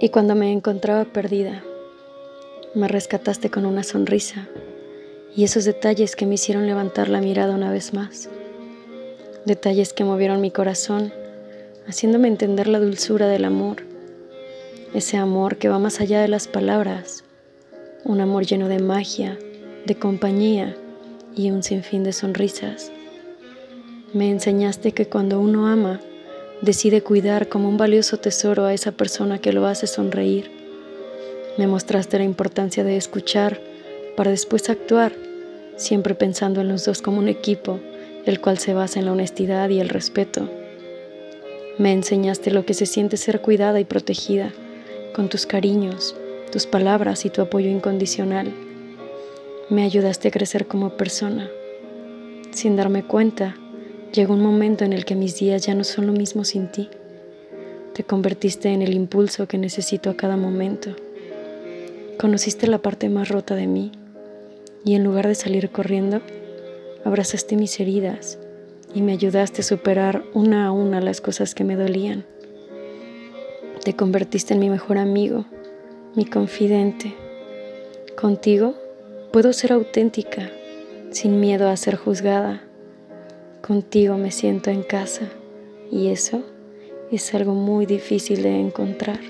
Y cuando me encontraba perdida, me rescataste con una sonrisa y esos detalles que me hicieron levantar la mirada una vez más. Detalles que movieron mi corazón, haciéndome entender la dulzura del amor. Ese amor que va más allá de las palabras. Un amor lleno de magia, de compañía y un sinfín de sonrisas. Me enseñaste que cuando uno ama, decide cuidar como un valioso tesoro a esa persona que lo hace sonreír. Me mostraste la importancia de escuchar para después actuar, siempre pensando en los dos como un equipo, el cual se basa en la honestidad y el respeto. Me enseñaste lo que se siente ser cuidada y protegida, con tus cariños, tus palabras y tu apoyo incondicional. Me ayudaste a crecer como persona. Sin darme cuenta, Llegó un momento en el que mis días ya no son lo mismo sin ti. Te convertiste en el impulso que necesito a cada momento. Conociste la parte más rota de mí y en lugar de salir corriendo, abrazaste mis heridas y me ayudaste a superar una a una las cosas que me dolían. Te convertiste en mi mejor amigo, mi confidente. Contigo puedo ser auténtica, sin miedo a ser juzgada Contigo me siento en casa y eso es algo muy difícil de encontrar.